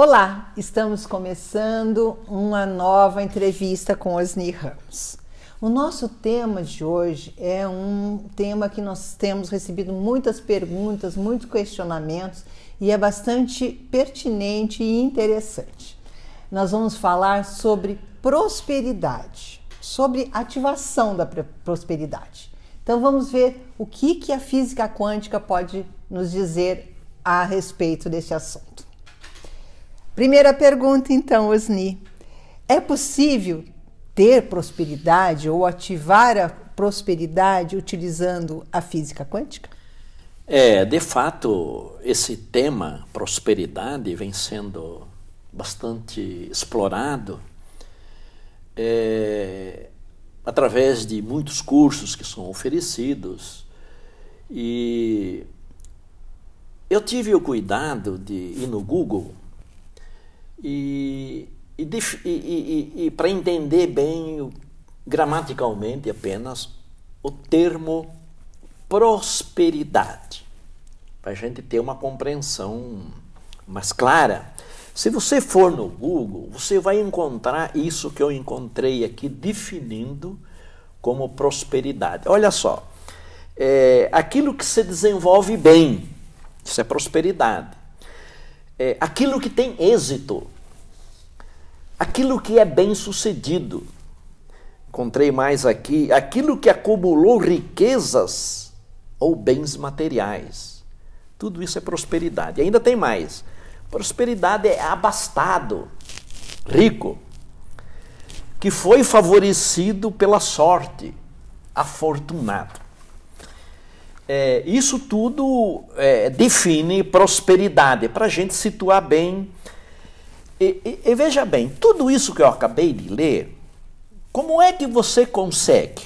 Olá, estamos começando uma nova entrevista com Osni Ramos. O nosso tema de hoje é um tema que nós temos recebido muitas perguntas, muitos questionamentos e é bastante pertinente e interessante. Nós vamos falar sobre prosperidade, sobre ativação da prosperidade. Então vamos ver o que, que a física quântica pode nos dizer a respeito desse assunto. Primeira pergunta, então, Osni. É possível ter prosperidade ou ativar a prosperidade utilizando a física quântica? É, de fato, esse tema prosperidade vem sendo bastante explorado é, através de muitos cursos que são oferecidos e eu tive o cuidado de ir no Google e, e, e, e para entender bem, gramaticalmente apenas, o termo prosperidade, para a gente ter uma compreensão mais clara. Se você for no Google, você vai encontrar isso que eu encontrei aqui definindo como prosperidade. Olha só, é, aquilo que se desenvolve bem, isso é prosperidade é, aquilo que tem êxito, aquilo que é bem sucedido. Encontrei mais aqui, aquilo que acumulou riquezas ou bens materiais. Tudo isso é prosperidade. E ainda tem mais. Prosperidade é abastado, rico, que foi favorecido pela sorte, afortunado. É, isso tudo é, define prosperidade, para a gente situar bem. E, e, e, veja bem, tudo isso que eu acabei de ler, como é que você consegue?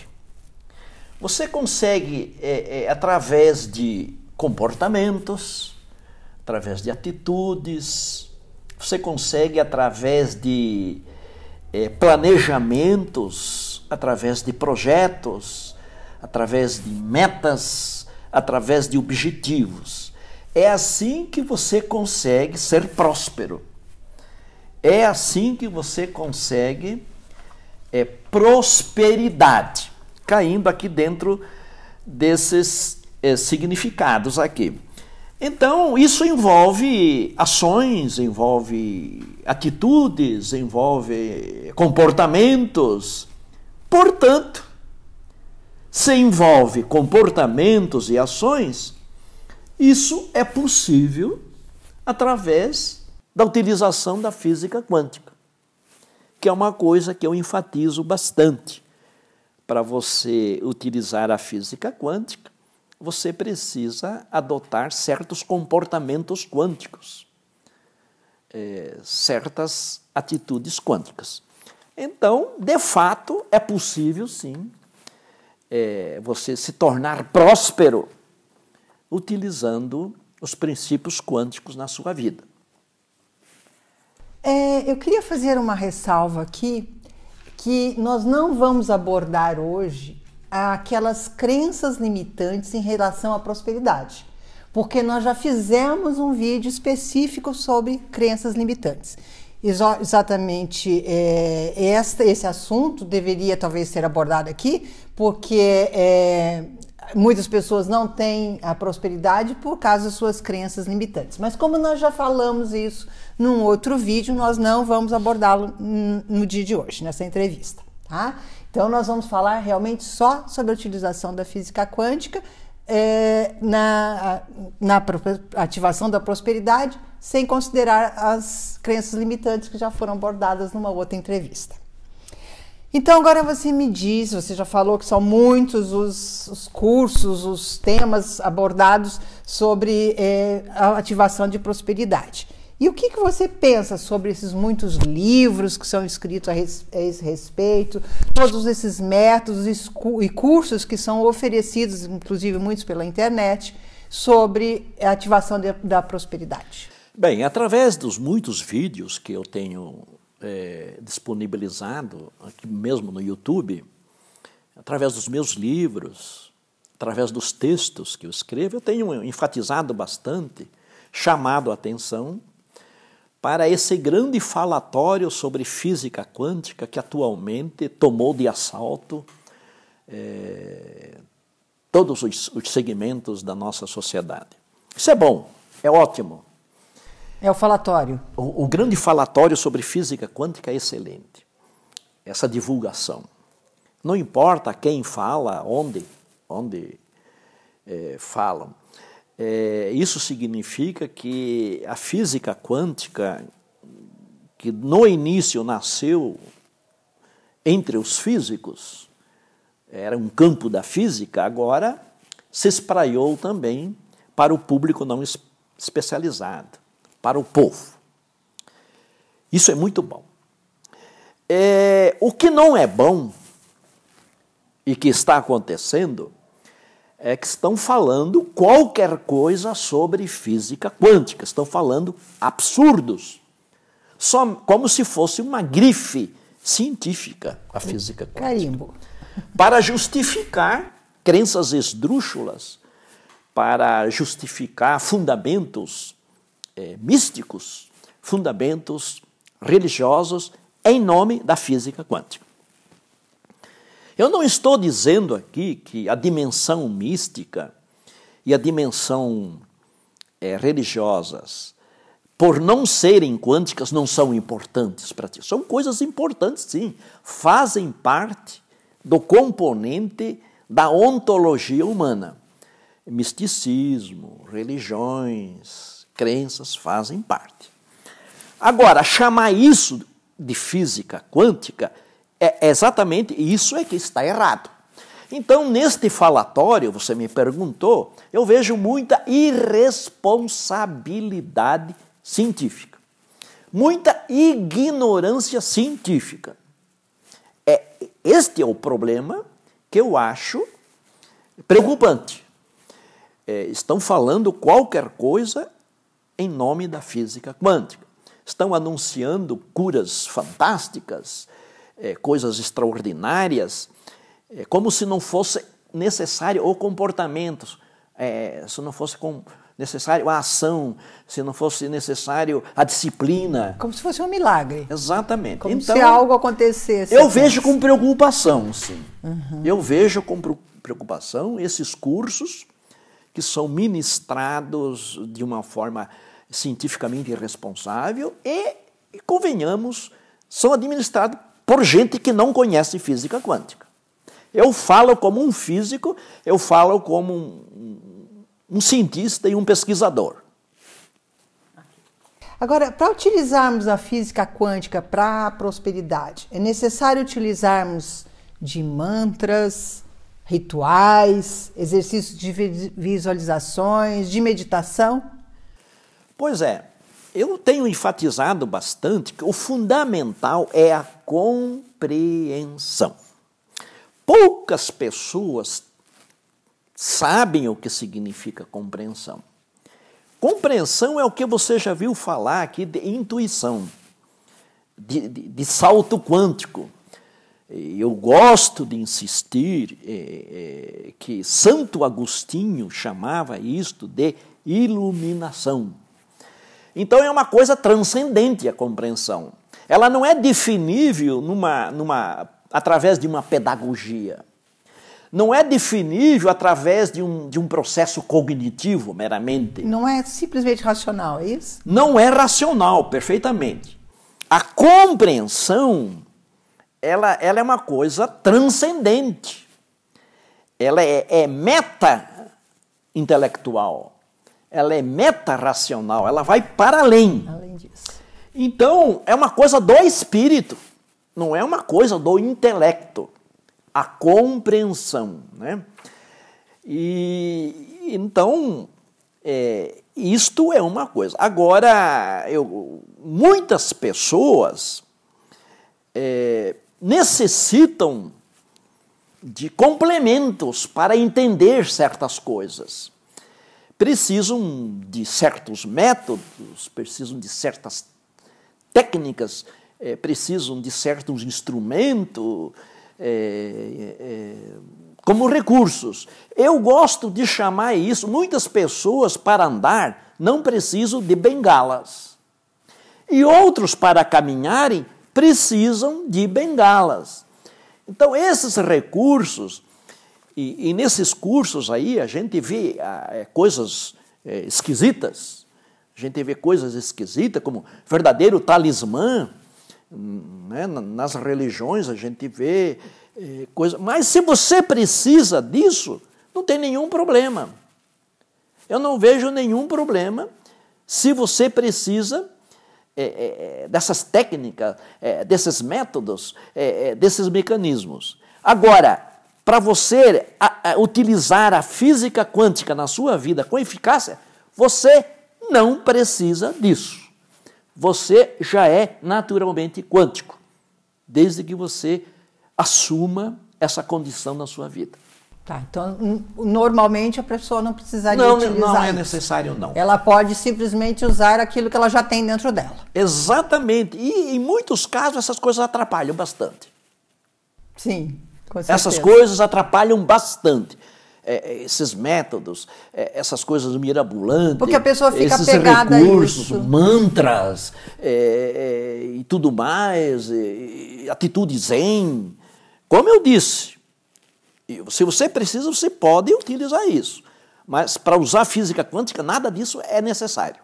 Você consegue é, é através de comportamentos, através de atitudes, você consegue através de é, planejamentos, através de projetos, através de metas, através de objetivos. É assim que você consegue ser próspero. É assim que você consegue é, prosperidade, caindo aqui dentro desses é, significados aqui. Então, isso envolve ações, envolve atitudes, envolve comportamentos. Portanto, se envolve comportamentos e ações, isso é possível através da utilização da física quântica, que é uma coisa que eu enfatizo bastante. Para você utilizar a física quântica, você precisa adotar certos comportamentos quânticos, é, certas atitudes quânticas. Então, de fato, é possível sim é, você se tornar próspero utilizando os princípios quânticos na sua vida. É, eu queria fazer uma ressalva aqui que nós não vamos abordar hoje aquelas crenças limitantes em relação à prosperidade, porque nós já fizemos um vídeo específico sobre crenças limitantes exatamente é, esta, esse assunto deveria talvez ser abordado aqui, porque é, muitas pessoas não têm a prosperidade por causa das suas crenças limitantes. Mas como nós já falamos isso num outro vídeo, nós não vamos abordá-lo no dia de hoje, nessa entrevista. Tá? Então nós vamos falar realmente só sobre a utilização da física quântica é, na, na ativação da prosperidade, sem considerar as crenças limitantes que já foram abordadas numa outra entrevista. Então, agora você me diz, você já falou que são muitos os, os cursos, os temas abordados sobre é, a ativação de prosperidade. E o que, que você pensa sobre esses muitos livros que são escritos a, res, a esse respeito, todos esses métodos e cursos que são oferecidos, inclusive muitos pela internet, sobre a ativação de, da prosperidade? Bem, através dos muitos vídeos que eu tenho é, disponibilizado, aqui mesmo no YouTube, através dos meus livros, através dos textos que eu escrevo, eu tenho enfatizado bastante, chamado a atenção para esse grande falatório sobre física quântica que atualmente tomou de assalto é, todos os, os segmentos da nossa sociedade. Isso é bom, é ótimo. É o falatório. O, o, grande falatório sobre física quântica é excelente. Essa divulgação. Não importa quem fala, onde, onde é, falam. É, isso significa que a física quântica, que no início nasceu entre os físicos, era um campo da física, agora se espraiou também para o público não especializado, para o povo. Isso é muito bom. É, o que não é bom e que está acontecendo é que estão falando qualquer coisa sobre física quântica, estão falando absurdos, só como se fosse uma grife científica a física quântica. Carimbo. Para justificar crenças esdrúxulas, para justificar fundamentos é, místicos, fundamentos religiosos em nome da física quântica. Eu não estou dizendo aqui que a dimensão mística e a dimensão é, religiosas, por não serem quânticas, não são importantes para ti. São coisas importantes, sim. Fazem parte do componente da ontologia humana. Misticismo, religiões, crenças fazem parte. Agora, chamar isso de física quântica é exatamente isso é que está errado. Então, neste falatório, você me perguntou, eu vejo muita irresponsabilidade científica, muita ignorância científica. É, este é o problema que eu acho preocupante. É, estão falando qualquer coisa em nome da física quântica. Estão anunciando curas fantásticas, é, coisas extraordinárias, é, como se não fosse necessário o comportamento, é, se não fosse com, necessário a ação, se não fosse necessário a disciplina. Como se fosse um milagre. Exatamente. Como então, se algo acontecesse. Eu vejo com preocupação, sim. Uhum. Eu vejo com preocupação esses cursos que são ministrados de uma forma cientificamente irresponsável e, e convenhamos, são administrados por gente que não conhece física quântica. Eu falo como um físico, eu falo como um, um cientista e um pesquisador. Agora, para utilizarmos a física quântica para a prosperidade, é necessário utilizarmos de mantras, rituais, exercícios de visualizações, de meditação? Pois é, eu tenho enfatizado bastante que o fundamental é a compreensão. Poucas pessoas sabem o que significa compreensão. Compreensão é o que você já viu falar aqui de intuição, de, de, de salto quântico. Eu gosto de insistir é, é, que Santo Agostinho chamava isto de iluminação. Então é uma coisa transcendente a compreensão. Ela não é definível numa, numa, através de uma pedagogia. Não é definível através de um, de um processo cognitivo meramente. Não é simplesmente racional, é isso? Não é racional, perfeitamente. A compreensão, ela, ela é uma coisa transcendente. Ela é, é meta-intelectual ela é meta-racional, ela vai para além. Além disso. Então, é uma coisa do espírito, não é uma coisa do intelecto. A compreensão, né? E então, é, isto é uma coisa. Agora, eu, muitas pessoas é, necessitam de complementos para entender certas coisas precisam de certos métodos, precisam de certas técnicas, é, precisam de certos instrumentos é, é, como recursos. Eu gosto de chamar isso, muitas pessoas para andar não precisam de bengalas. E outros, para caminharem, precisam de bengalas. Então, esses recursos, e, e nesses cursos aí, a gente vê ah, é, coisas é, esquisitas, a gente vê coisas esquisitas, como verdadeiro talismã, né? nas religiões a gente vê é, coisas. Mas se você precisa disso, não tem nenhum problema. Eu não vejo nenhum problema se você precisa é, é, é dessas técnicas, é, desses métodos, é, desses mecanismos. Agora, para você a, a, utilizar a física quântica na sua vida com eficácia, você não precisa disso. Você já é naturalmente quântico, desde que você assuma essa condição na sua vida. Tá, então normalmente a pessoa não precisaria não, utilizar Não é isso. necessário, não. Ela pode simplesmente usar aquilo que ela já tem dentro dela. Exatamente. E em muitos casos essas coisas atrapalham bastante. Sim. Essas coisas atrapalham bastante. É, é, esses métodos, é, essas coisas mirabolantes. Porque a pessoa fica esses pegada recursos, a isso. mantras é, é, e tudo mais, atitude zen. Como eu disse, se você precisa, você pode utilizar isso. Mas para usar física quântica, nada disso é necessário.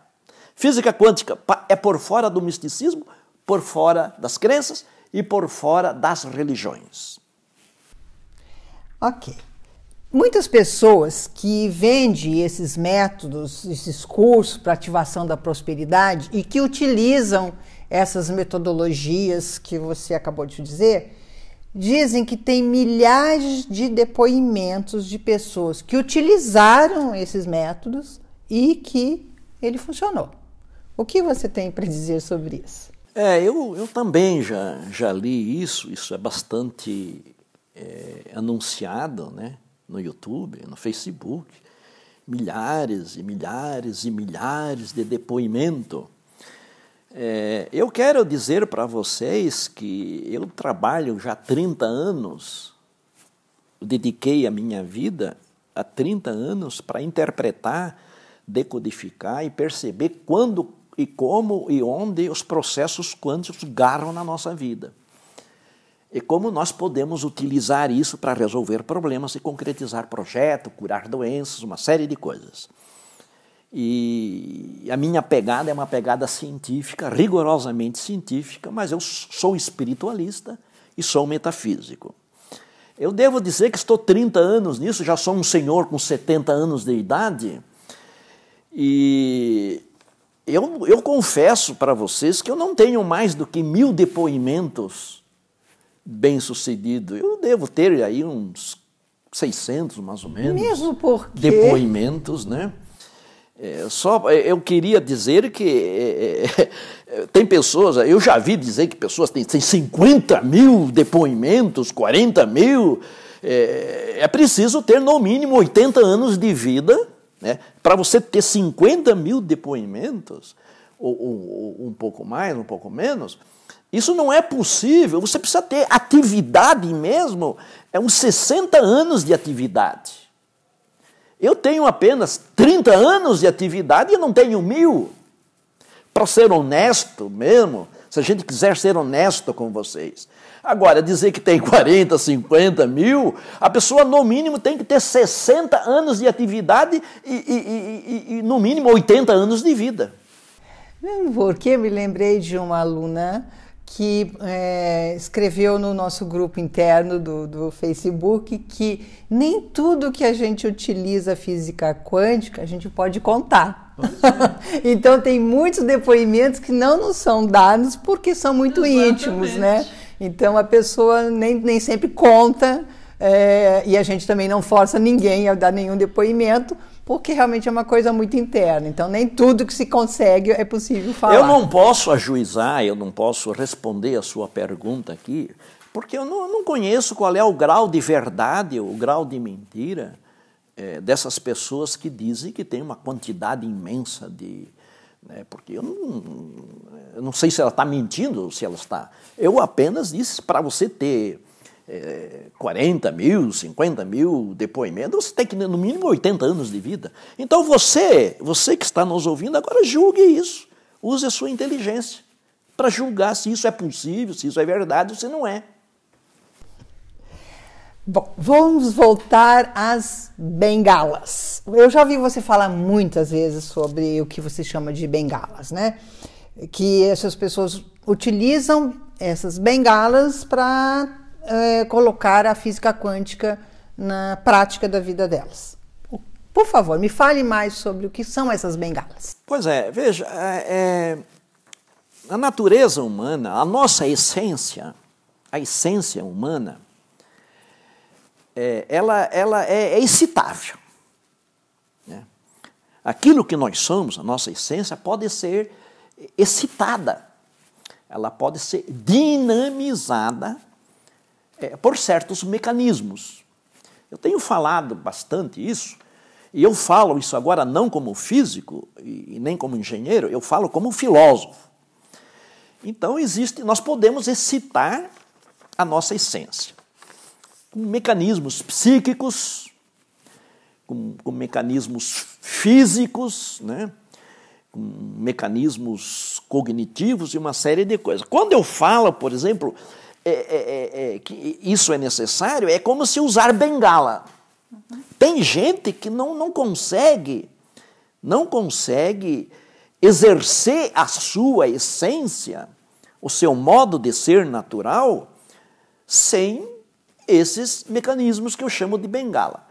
Física quântica é por fora do misticismo, por fora das crenças e por fora das religiões. Ok. Muitas pessoas que vendem esses métodos, esses cursos para ativação da prosperidade e que utilizam essas metodologias que você acabou de dizer, dizem que tem milhares de depoimentos de pessoas que utilizaram esses métodos e que ele funcionou. O que você tem para dizer sobre isso? É, eu, eu também já, já li isso, isso é bastante é, anunciado né, no YouTube, no Facebook. Milhares e milhares e milhares de depoimento é, eu quero dizer para vocês que eu trabalho já há 30 anos, dediquei a minha vida há 30 anos para interpretar, decodificar e perceber quando e como e onde os processos quânticos garram na nossa vida. E como nós podemos utilizar isso para resolver problemas e concretizar projetos, curar doenças, uma série de coisas. E a minha pegada é uma pegada científica, rigorosamente científica, mas eu sou espiritualista e sou metafísico. Eu devo dizer que estou 30 anos nisso, já sou um senhor com 70 anos de idade, e eu, eu confesso para vocês que eu não tenho mais do que mil depoimentos bem-sucedidos. Eu devo ter aí uns 600, mais ou menos. Mesmo porque... Depoimentos, né? É, só é, eu queria dizer que é, é, tem pessoas, eu já vi dizer que pessoas têm, têm 50 mil depoimentos, 40 mil. É, é preciso ter no mínimo 80 anos de vida né, para você ter 50 mil depoimentos, ou, ou, ou um pouco mais, um pouco menos. Isso não é possível. Você precisa ter atividade mesmo, é uns 60 anos de atividade. Eu tenho apenas 30 anos de atividade e eu não tenho mil. Para ser honesto mesmo, se a gente quiser ser honesto com vocês. Agora, dizer que tem 40, 50 mil, a pessoa no mínimo tem que ter 60 anos de atividade e, e, e, e no mínimo 80 anos de vida. Porque me lembrei de uma aluna que é, escreveu no nosso grupo interno do, do Facebook que nem tudo que a gente utiliza física quântica a gente pode contar. então tem muitos depoimentos que não nos são dados porque são muito Exatamente. íntimos, né? Então a pessoa nem, nem sempre conta é, e a gente também não força ninguém a dar nenhum depoimento porque realmente é uma coisa muito interna. Então, nem tudo que se consegue é possível falar. Eu não posso ajuizar, eu não posso responder a sua pergunta aqui, porque eu não, não conheço qual é o grau de verdade, o grau de mentira é, dessas pessoas que dizem que tem uma quantidade imensa de. Né, porque eu não, eu não sei se ela está mentindo ou se ela está. Eu apenas disse para você ter é, 40 mil, 50 mil depoimentos, você tem que no mínimo 80 anos de vida. Então você, você que está nos ouvindo, agora julgue isso. Use a sua inteligência. para julgar se isso é possível, se isso é verdade ou se não é. Bom, vamos voltar às bengalas. Eu já ouvi você falar muitas vezes sobre o que você chama de bengalas, né? Que essas pessoas utilizam essas bengalas para é, colocar a física quântica na prática da vida delas. Por favor, me fale mais sobre o que são essas bengalas. Pois é, veja, é, é, a natureza humana, a nossa essência, a essência humana, é, ela, ela é, é excitável. Né? Aquilo que nós somos, a nossa essência, pode ser excitada, ela pode ser dinamizada é, por certos mecanismos. Eu tenho falado bastante isso, e eu falo isso agora não como físico e nem como engenheiro, eu falo como filósofo. Então existe, nós podemos excitar a nossa essência com mecanismos psíquicos, com, com mecanismos físicos, né? com mecanismos cognitivos e uma série de coisas. Quando eu falo, por exemplo, é, é, é, é que isso é necessário, é como se usar bengala. Tem gente que não, não consegue, não consegue exercer a sua essência, o seu modo de ser natural, sem esses mecanismos que eu chamo de bengala.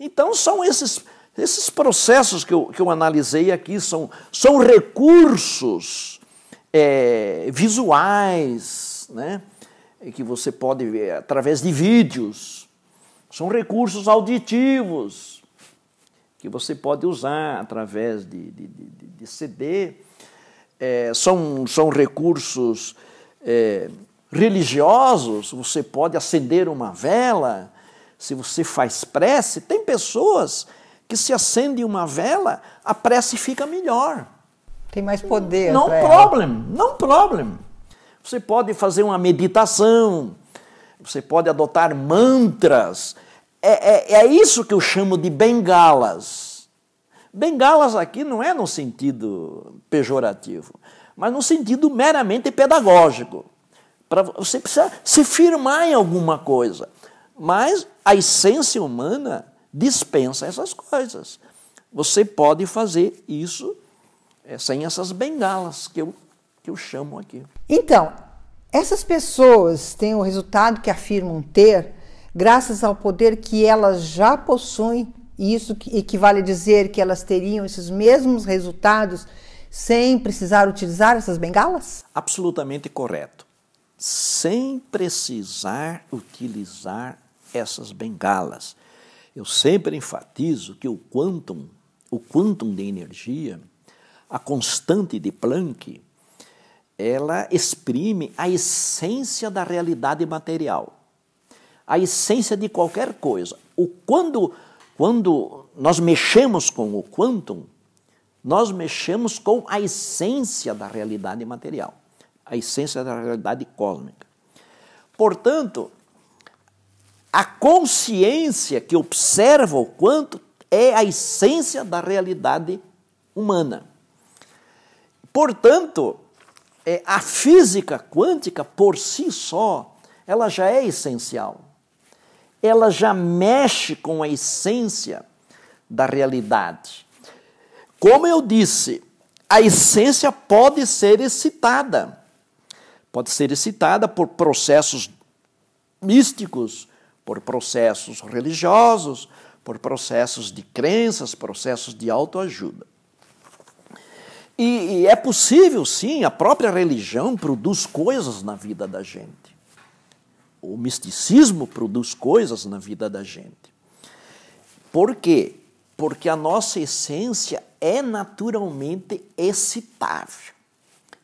Então, são esses, esses processos que eu, que eu analisei aqui, são, são recursos é, visuais, né, que você pode ver através de vídeos, são recursos auditivos que você pode usar através de, de, de, de CD, é, são, são recursos. É, religiosos, você pode acender uma vela, se você faz prece, tem pessoas que se acende uma vela, a prece fica melhor. Tem mais poder. Não problem, não problem. Você pode fazer uma meditação, você pode adotar mantras. É, é, é isso que eu chamo de bengalas. Bengalas aqui não é no sentido pejorativo, mas no sentido meramente pedagógico. Pra, você precisa se firmar em alguma coisa. Mas a essência humana dispensa essas coisas. Você pode fazer isso é, sem essas bengalas que eu, que eu chamo aqui. Então, essas pessoas têm o resultado que afirmam ter graças ao poder que elas já possuem, e isso equivale a dizer que elas teriam esses mesmos resultados sem precisar utilizar essas bengalas? Absolutamente correto sem precisar utilizar essas bengalas. Eu sempre enfatizo que o quantum, o quantum de energia, a constante de Planck, ela exprime a essência da realidade material, a essência de qualquer coisa. O quando quando nós mexemos com o quantum, nós mexemos com a essência da realidade material a essência da realidade cósmica. Portanto, a consciência que observa o quanto é a essência da realidade humana. Portanto, é, a física quântica por si só, ela já é essencial. Ela já mexe com a essência da realidade. Como eu disse, a essência pode ser excitada pode ser excitada por processos místicos, por processos religiosos, por processos de crenças, processos de autoajuda. E, e, é possível, sim, a própria religião produz coisas na vida da gente. O misticismo produz coisas na vida da gente. Por quê? Porque a nossa essência é naturalmente excitável.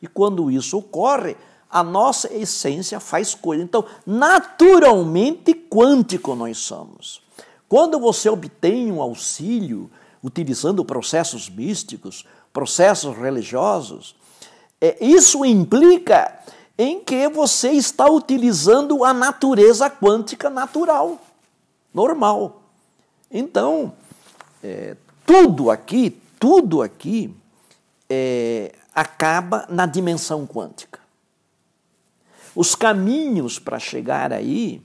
E quando isso ocorre, a nossa essência faz coisa. Então, naturalmente quântico nós somos. Quando você obtém um auxílio utilizando processos místicos, processos religiosos, é, isso implica em que você está utilizando a natureza quântica natural, normal. Então, é, tudo aqui, tudo aqui é, acaba na dimensão quântica. Os caminhos para chegar aí,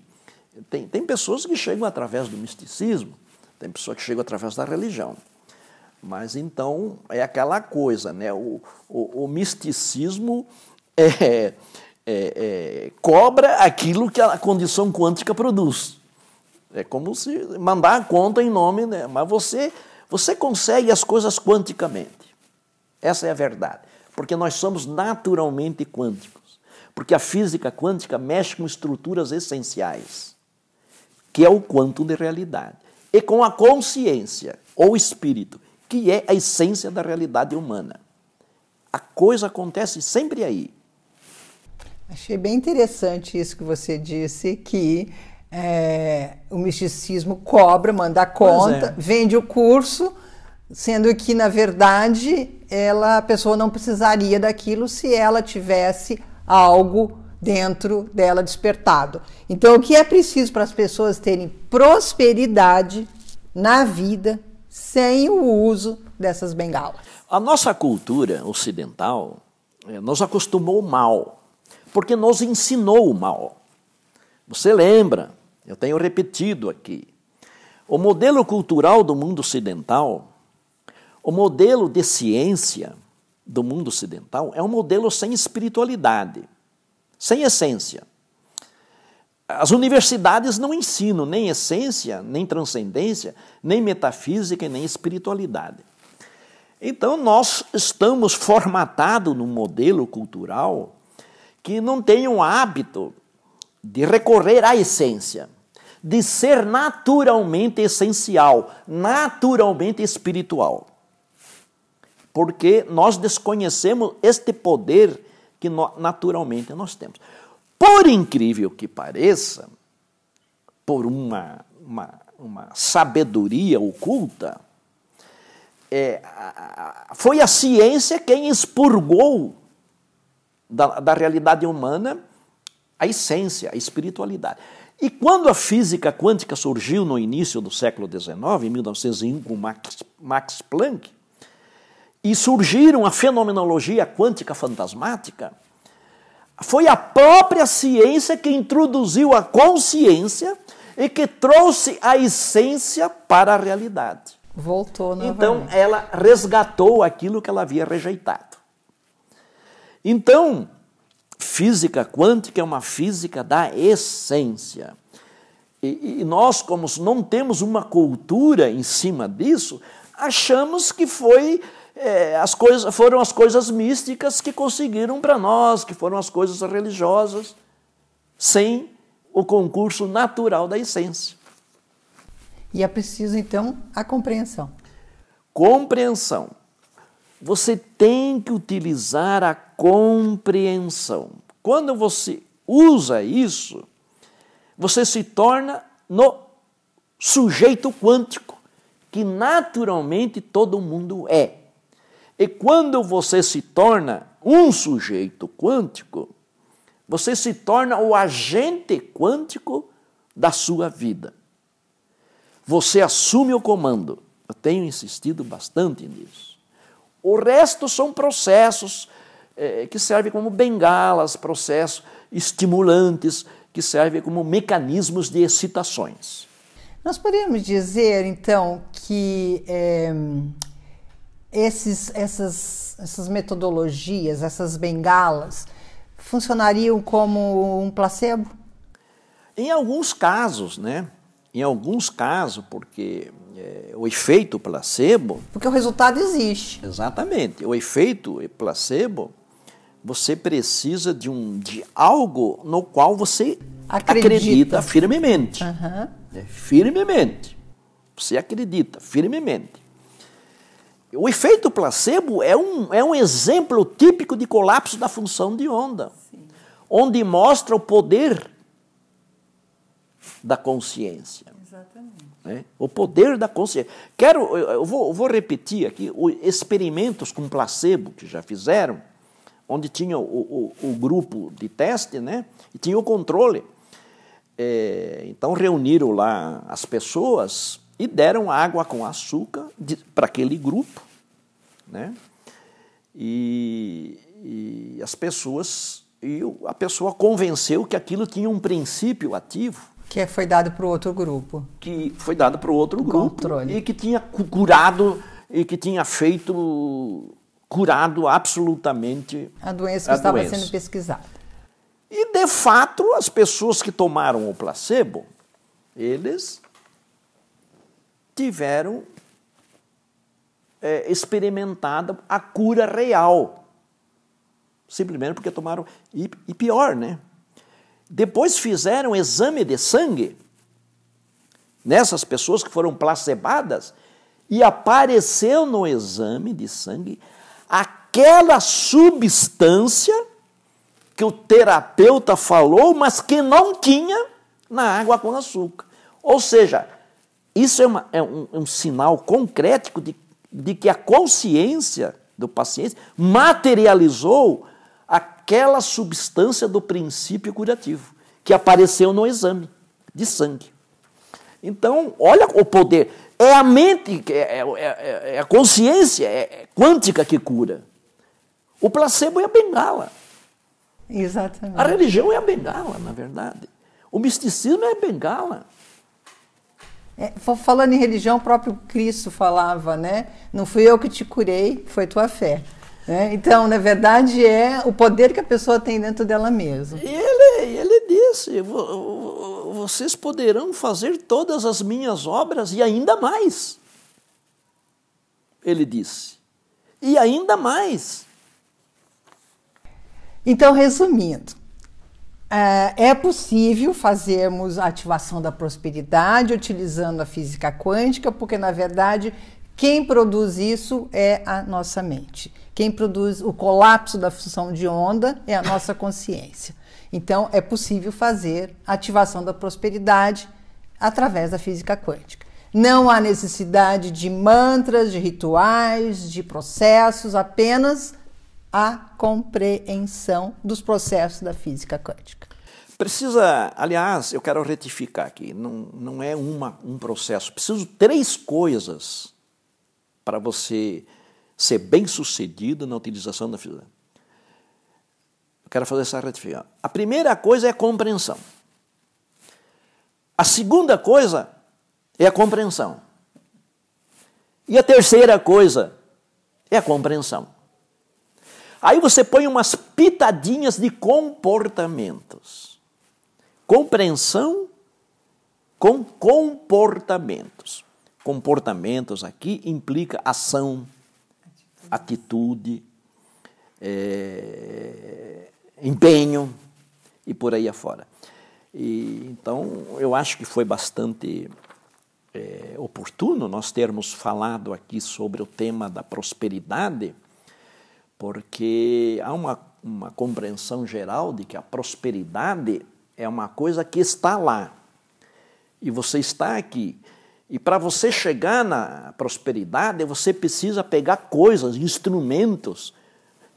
tem, tem pessoas que chegam através do misticismo, tem pessoas que chegam através da religião. Mas então é aquela coisa, né? O, o, o misticismo é, é, é, cobra aquilo que a condição quântica produz. É como se mandar a conta em nome, né? mas você, você consegue as coisas quanticamente. Essa é a verdade. Porque nós somos naturalmente quânticos. Porque a física quântica mexe com estruturas essenciais, que é o quanto de realidade. E com a consciência, ou espírito, que é a essência da realidade humana. A coisa acontece sempre aí. Achei bem interessante isso que você disse, que é, o misticismo cobra, manda a conta, é. vende o curso, sendo que, na verdade, ela, a pessoa não precisaria daquilo se ela tivesse algo dentro dela despertado. Então, o que é preciso para as pessoas terem prosperidade na vida sem o uso dessas bengalas? A nossa cultura ocidental é, nos acostumou mal, porque nos ensinou o mal. Você lembra eu tenho repetido aqui. O modelo cultural do mundo ocidental, o modelo de ciência do mundo ocidental é um modelo sem espiritualidade, sem essência. As universidades não ensinam nem essência, nem transcendência, nem metafísica, nem espiritualidade. Então, nós estamos formatados num modelo cultural que não tem um hábito de recorrer à essência de ser naturalmente essencial, naturalmente espiritual. Porque nós desconhecemos este poder que naturalmente nós temos. Por incrível que pareça, por uma, uma, uma sabedoria oculta, é, foi a ciência quem expurgou da, da realidade humana a essência, a espiritualidade. E quando a física quântica surgiu no início do século XIX, em 1901, com Max, Max Planck, e surgiram a fenomenologia quântica fantasmática, foi a própria ciência que introduziu a consciência e que trouxe a essência para a realidade. Voltou novamente. Então, ela resgatou aquilo que ela havia rejeitado. Então, Física quântica é uma física da essência. E, e, nós, como não temos uma cultura em cima disso, achamos que foi é, as coisas, foram as coisas místicas que conseguiram para nós, que foram as coisas religiosas, sem o concurso natural da essência. E é preciso, então, a compreensão. Compreensão você tem que utilizar a compreensão. Quando você usa isso, você se torna no sujeito quântico, que naturalmente todo mundo é. E quando você se torna um sujeito quântico, você se torna o agente quântico da sua vida. Você assume o comando. Eu tenho insistido bastante nisso. O resto são processos é, que servem como bengalas, processos estimulantes, que servem como mecanismos de excitações. Nós podemos dizer, então, que é, esses, essas, essas metodologias, essas bengalas, funcionariam como um placebo? Em alguns casos, né? Em alguns casos, porque é, o efeito placebo. Porque o resultado existe. Exatamente. O efeito placebo, você precisa de, um, de algo no qual você acredita, acredita firmemente. Uhum. Firmemente. Você acredita firmemente. O efeito placebo é um, é um exemplo típico de colapso da função de onda, Sim. onde mostra o poder da consciência. Exatamente. Né? O poder da consciência. Quero, eu vou, eu vou repetir aqui, os experimentos com placebo que já fizeram, onde tinha o, o, o grupo de teste né? e tinha o controle. É, então reuniram lá as pessoas e deram água com açúcar para aquele grupo. Né? E, e as pessoas e a pessoa convenceu que aquilo tinha um princípio ativo. Que foi dado para o outro grupo. Que foi dado para o outro grupo. Controle. E que tinha curado, e que tinha feito, curado absolutamente a doença que a estava doença. sendo pesquisada. E, de fato, as pessoas que tomaram o placebo, eles tiveram é, experimentada a cura real. Simplesmente porque tomaram. E, e pior, né? Depois fizeram exame de sangue nessas pessoas que foram placebadas e apareceu no exame de sangue aquela substância que o terapeuta falou, mas que não tinha na água com açúcar. Ou seja, isso é, uma, é um, um, sinal concreto de, de que a consciência do paciente materializou aquela substância do princípio curativo que apareceu no exame de sangue. Então, olha o poder. É a mente, é, é, é, é a consciência é quântica que cura. O placebo é a bengala. Exatamente. A religião é a bengala, na verdade. O misticismo é a bengala. É, falando em religião, o próprio Cristo falava, né? Não fui eu que te curei, foi tua fé. Né? Então, na verdade, é o poder que a pessoa tem dentro dela mesma. E ele, ele disse: vocês poderão fazer todas as minhas obras e ainda mais. Ele disse. E ainda mais. Então, resumindo, é, é possível fazermos a ativação da prosperidade utilizando a física quântica, porque na verdade quem produz isso é a nossa mente. Quem produz o colapso da função de onda é a nossa consciência. Então é possível fazer a ativação da prosperidade através da física quântica. Não há necessidade de mantras, de rituais, de processos, apenas a compreensão dos processos da física quântica. Precisa, aliás, eu quero retificar aqui, não, não é uma, um processo, preciso três coisas para você ser bem sucedido na utilização da física. Eu quero fazer essa retificação. A primeira coisa é a compreensão. A segunda coisa é a compreensão. E a terceira coisa é a compreensão. Aí você põe umas pitadinhas de comportamentos. Compreensão com comportamentos. Comportamentos aqui implica ação, atitude, é, empenho e por aí afora. E, então, eu acho que foi bastante é, oportuno nós termos falado aqui sobre o tema da prosperidade porque há uma, uma compreensão geral de que a prosperidade é uma coisa que está lá. E você está aqui. E para você chegar na prosperidade, você precisa pegar coisas, instrumentos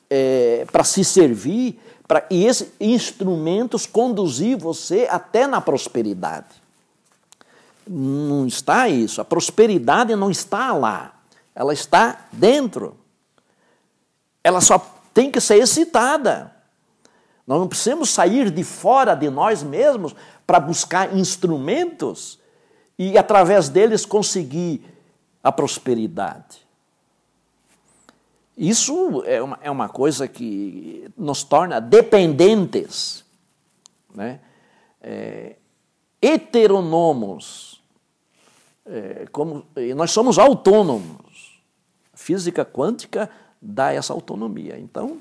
é, para se servir, pra, e esses instrumentos conduzir você até na prosperidade. Não está isso. A prosperidade não está lá. Ela está dentro ela só tem que ser excitada. Nós não precisamos sair de fora de nós mesmos para buscar instrumentos e, através deles, conseguir a prosperidade. Isso é uma, é uma coisa que nos torna dependentes, né? É, heteronomos, é, como, nós somos autônomos. física quântica dá essa autonomia. Então,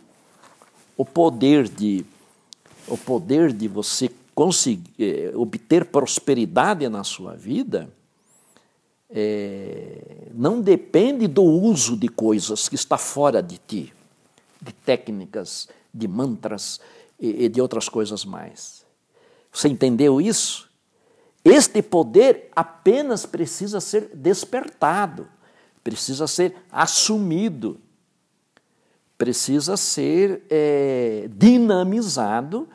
o poder de o poder de você conseguir eh, obter prosperidade na sua vida é, não depende do uso de coisas que está fora de ti, de técnicas, de mantras e, e de outras coisas mais. Você entendeu isso? Este poder apenas precisa ser despertado, precisa ser assumido precisa ser é, dinamizado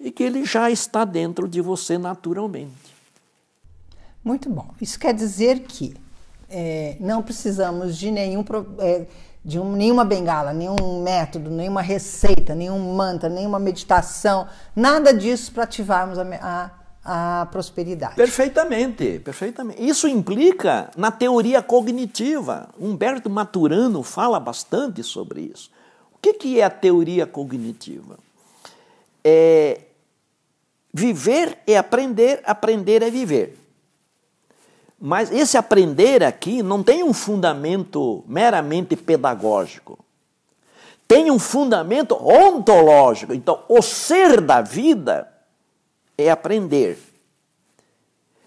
e que ele já está dentro de você naturalmente. Muito bom. Isso quer dizer que é, não precisamos de nenhum. É, de um, nenhuma bengala, nenhum método, nenhuma receita, nenhum mantra, nenhuma meditação, nada disso para ativarmos a, a, a, prosperidade. Perfeitamente, perfeitamente. Isso implica na teoria cognitiva. Humberto Maturano fala bastante sobre isso. O que, que é a teoria cognitiva? É viver é aprender, aprender é viver. Mas esse aprender aqui não tem um fundamento meramente pedagógico. Tem um fundamento ontológico. Então, o ser da vida é aprender.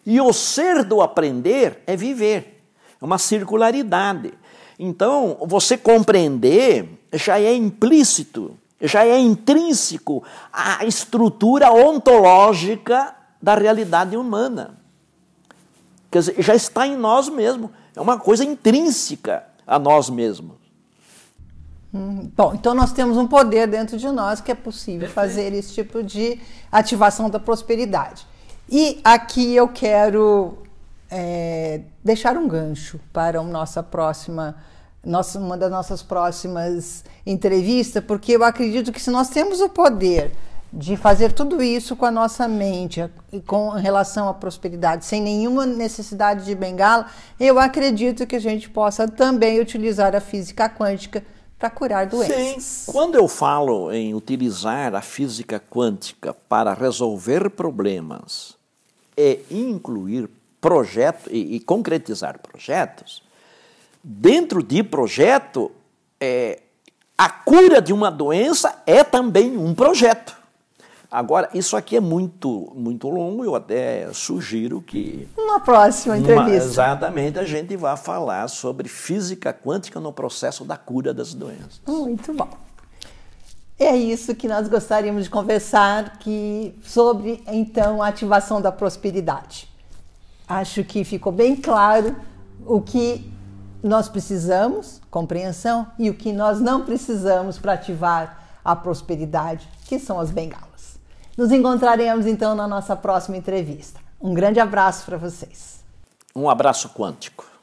E o ser do aprender é viver. É uma circularidade. Então, você compreender já é implícito, já é intrínseco à estrutura ontológica da realidade humana. Quer dizer, já está em nós mesmos. É uma coisa intrínseca a nós mesmos. Hum, bom, então nós temos um poder dentro de nós que é possível Perfeito. fazer esse tipo de ativação da prosperidade. E aqui eu quero é, deixar um gancho para a nossa próxima, nossa, uma das nossas próximas entrevistas, porque eu acredito que se nós temos o poder de fazer tudo isso com a nossa mente, com relação à prosperidade, sem nenhuma necessidade de bengala, eu acredito que a gente possa também utilizar a física quântica para curar doenças. Sim. Quando eu falo em utilizar a física quântica para resolver problemas e incluir projetos e, e concretizar projetos, dentro de projeto, é, a cura de uma doença é também um projeto. Agora, isso aqui é muito, muito longo, eu até sugiro que. Uma próxima entrevista. Uma, exatamente, a gente vai falar sobre física quântica no processo da cura das doenças. Muito bom. É isso que nós gostaríamos de conversar que, sobre, então, a ativação da prosperidade. Acho que ficou bem claro o que nós precisamos, compreensão, e o que nós não precisamos para ativar a prosperidade, que são as bengalas. Nos encontraremos então na nossa próxima entrevista. Um grande abraço para vocês. Um abraço quântico.